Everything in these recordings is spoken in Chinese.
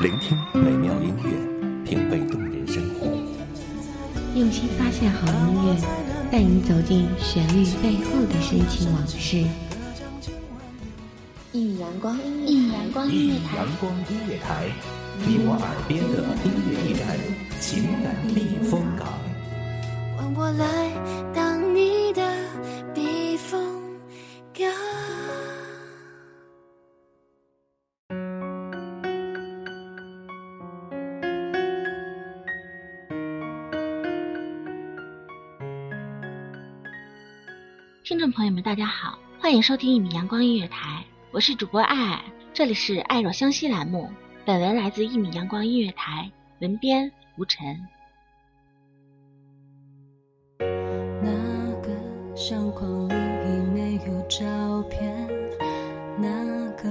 聆听美妙音乐，品味动人生活。用心发现好音乐，带你走进旋律背后的深情往事。一米阳光音乐，一米阳光音乐台，阳光音乐台，你我耳边的音众朋友们，大家好，欢迎收听一米阳光音乐台，我是主播爱爱，这里是爱若相惜栏目。本文来自一米阳光音乐台，文编吴晨。那个相框里已没有照片，那个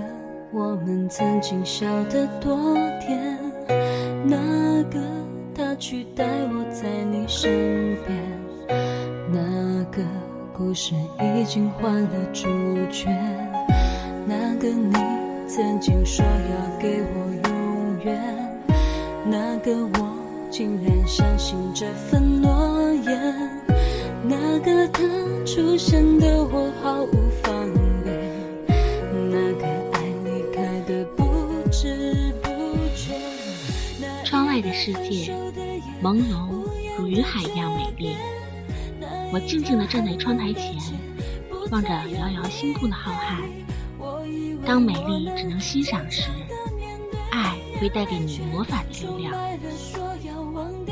我们曾经笑得多甜，那个他取代我在你身边，那个故事已经换了主角，那个你曾经说要给我永远，那个我竟然相信这份诺言。那个他出现的我毫无防备，那个爱离开的不知不觉。窗外的世界朦胧如云海一样美丽，我静静地站在窗台前，望着遥遥星空的浩瀚。当美丽只能欣赏时，爱会带给你魔法的力量。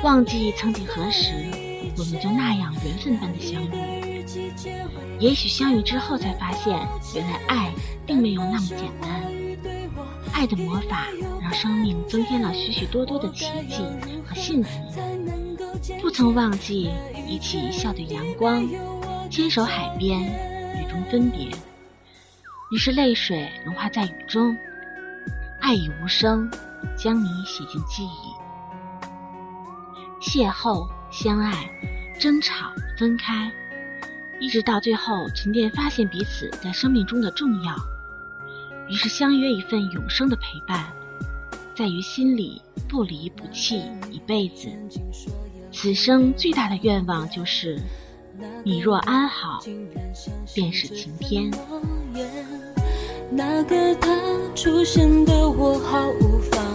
忘记曾几何时。我们就那样缘分般的相遇，也许相遇之后才发现，原来爱并没有那么简单。爱的魔法让生命增添了许许多多的奇迹和幸福。不曾忘记一起笑对阳光，牵手海边，雨中分别。于是泪水融化在雨中，爱已无声，将你写进记忆。邂逅。相爱、争吵、分开，一直到最后沉淀，发现彼此在生命中的重要，于是相约一份永生的陪伴，在于心里不离不弃一辈子。此生最大的愿望就是，你若安好，便是晴天。那个他出现的我毫无防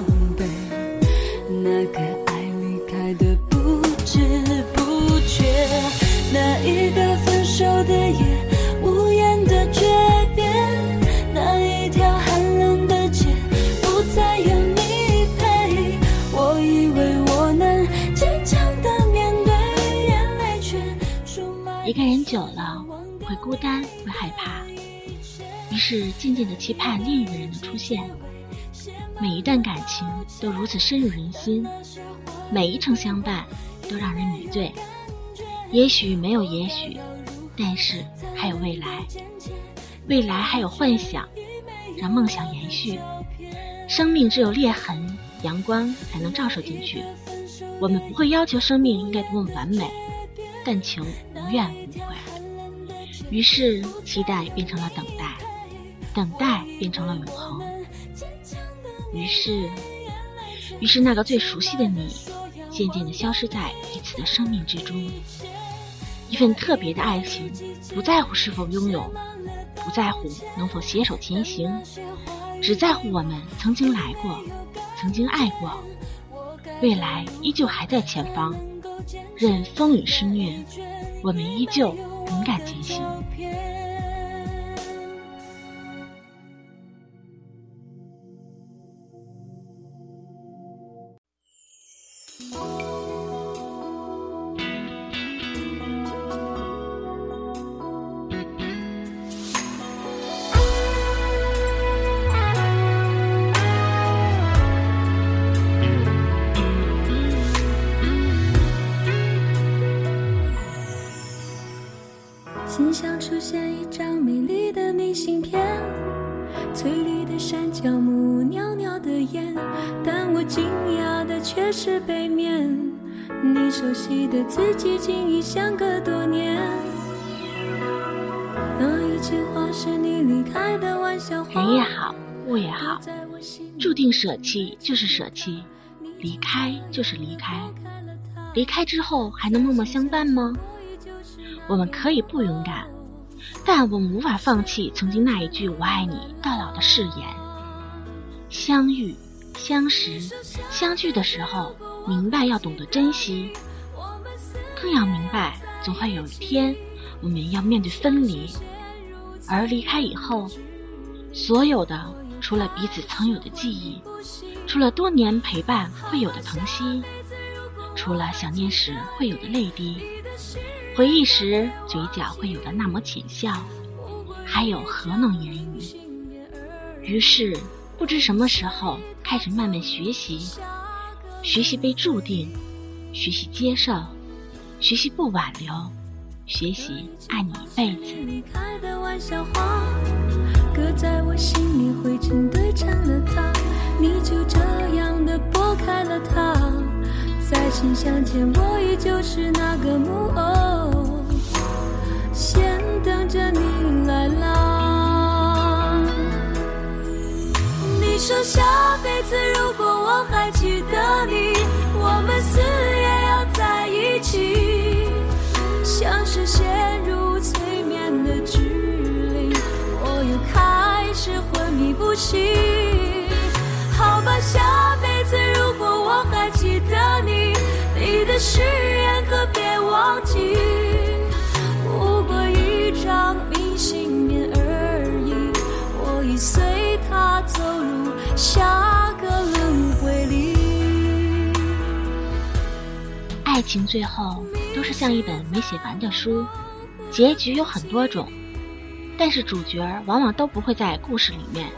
久了，会孤单，会害怕，于是静静的期盼另一个人的出现。每一段感情都如此深入人心，每一程相伴都让人迷醉。也许没有也许，但是还有未来，未来还有幻想，让梦想延续。生命只有裂痕，阳光才能照射进去。我们不会要求生命应该多么完美，但求怨无悔。于是，期待变成了等待，等待变成了永恒。于是，于是那个最熟悉的你，渐渐地消失在彼此的生命之中。一份特别的爱情，不在乎是否拥有，不在乎能否携手前行，只在乎我们曾经来过，曾经爱过，未来依旧还在前方。任风雨施虐，我们依旧勇敢前行。你熟悉的字迹竟已相隔多年。那一句话是你离开的玩笑话。人也好，物也好，注定舍弃就是舍弃，离开就是离开。离开之后还能默默相伴吗？我们可以不勇敢，但我们无法放弃曾经那一句“我爱你到老”的誓言。相遇、相识、相聚的时候，明白要懂得珍惜，更要明白总会有一天我们要面对分离。而离开以后，所有的除了彼此曾有的记忆，除了多年陪伴会有的疼惜。除了想念时会有的泪滴，回忆时嘴角会有的那抹浅笑，还有何能言语？于是，不知什么时候开始慢慢学习，学习被注定，学习接受，学习不挽留，学习爱你一辈子。你就这样的拨开了它。再次相见，我依旧是那个木偶，先等着你来啦。你说下辈子如果我还记得你，迷不醒。好吧，下辈子如果我还记得你。你的誓言可别忘记，不过一张明信片而已。我已随他走入下个轮回里。爱情最后都是像一本没写完的书，结局有很多种，但是主角往往都不会在故事里面。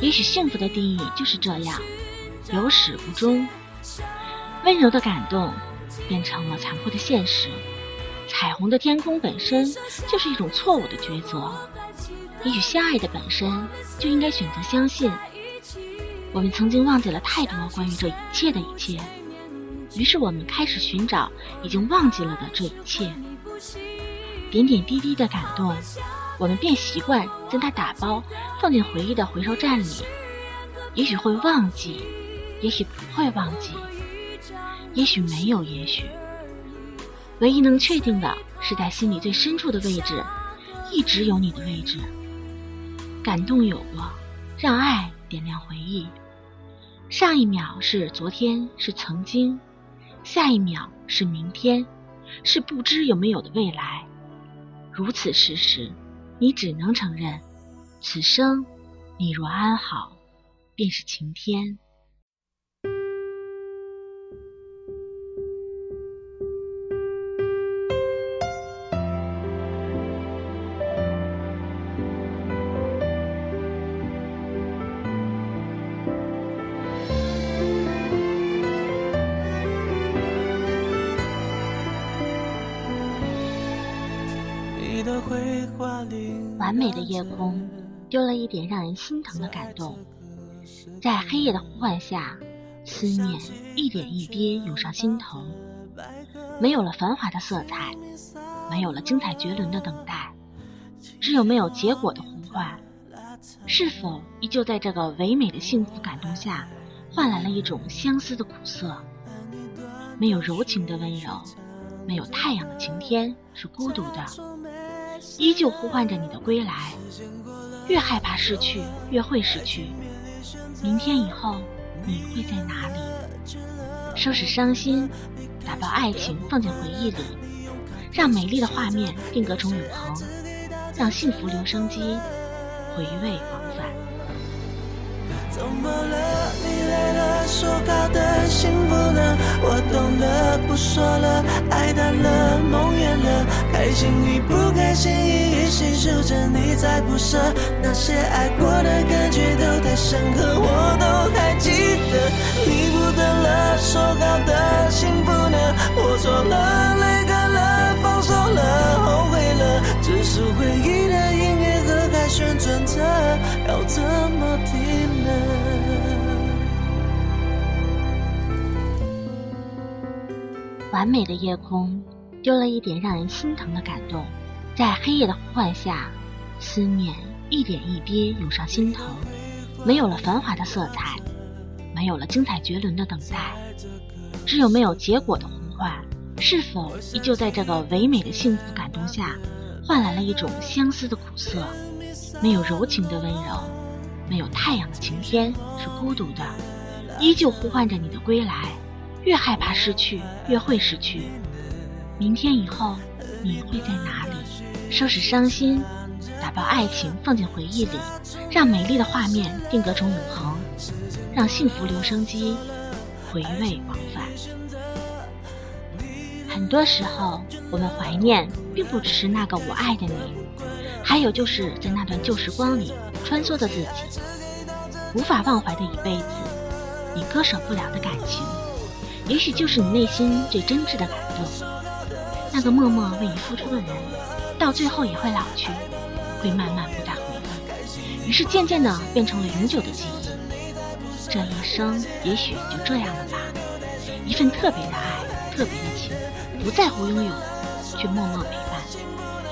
也许幸福的定义就是这样，有始无终。温柔的感动变成了残酷的现实，彩虹的天空本身就是一种错误的抉择。也许相爱的本身就应该选择相信。我们曾经忘记了太多关于这一切的一切，于是我们开始寻找已经忘记了的这一切。点点滴滴的感动，我们便习惯将它打包放进回忆的回收站里。也许会忘记，也许不会忘记。也许没有，也许。唯一能确定的是，在心里最深处的位置，一直有你的位置。感动有过，让爱点亮回忆。上一秒是昨天，是曾经；下一秒是明天，是不知有没有的未来。如此事实，你只能承认，此生你若安好，便是晴天。完美的夜空，丢了一点让人心疼的感动。在黑夜的呼唤下，思念一点一滴涌上心头。没有了繁华的色彩，没有了精彩绝伦的等待，只有没有结果的呼唤。是否依旧在这个唯美的幸福感动下，换来了一种相思的苦涩？没有柔情的温柔，没有太阳的晴天，是孤独的。依旧呼唤着你的归来，越害怕失去，越会失去。明天以后，你会在哪里？收拾伤心，打包爱情，放进回忆里，让美丽的画面定格成永恒，让幸福留声机回味往返。怎么了？你累了？说好的幸福呢？我懂了，不说了，爱淡了，梦远了，开心与不开心一一细数着，你在不舍，那些爱过的感觉都太深刻，我都还记得。你不等了，说好的幸福呢？我错了，泪干了，放手了，后悔了，只是回忆的音旋转着，要怎么？完美的夜空，丢了一点让人心疼的感动，在黑夜的呼唤下，思念一点一滴涌上心头。没有了繁华的色彩，没有了精彩绝伦的等待，只有没有结果的呼唤。是否依旧在这个唯美的幸福感动下，换来了一种相思的苦涩？没有柔情的温柔，没有太阳的晴天，是孤独的，依旧呼唤着你的归来。越害怕失去，越会失去。明天以后，你会在哪里？收拾伤心，打包爱情，放进回忆里，让美丽的画面定格成永恒，让幸福留声机回味往返。很多时候，我们怀念，并不只是那个我爱的你，还有就是在那段旧时光里穿梭的自己，无法忘怀的一辈子，你割舍不了的感情，也许就是你内心最真挚的感动。那个默默为你付出的人，到最后也会老去，会慢慢不再回来，于是渐渐的变成了永久的记忆。这一生也许就这样了吧，一份特别的爱，特别的情。不在乎拥有，却默默陪伴，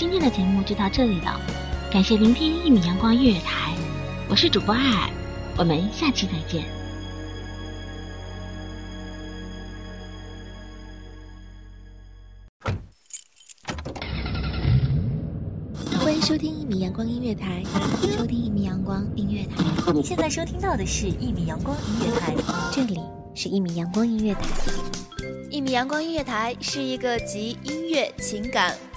今天的节目就到这里了，感谢聆听一米阳光音乐台，我是主播爱爱，我们下期再见。欢迎收听一米阳光音乐台，收听一米阳光音乐台。你现在收听到的是一米阳光音乐台，这里是一米阳光音乐台。一米阳光音乐台是一个集音乐、情感。